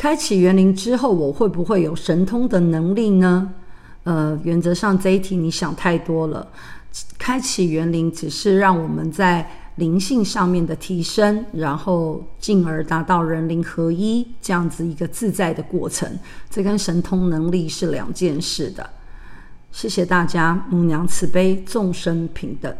开启园林之后我会不会有神通的能力呢？呃原则上这一题你想太多了。开启园林只是让我们在灵性上面的提升然后进而达到人灵合一这样子一个自在的过程。这跟神通能力是两件事的。谢谢大家母娘慈悲众生平等。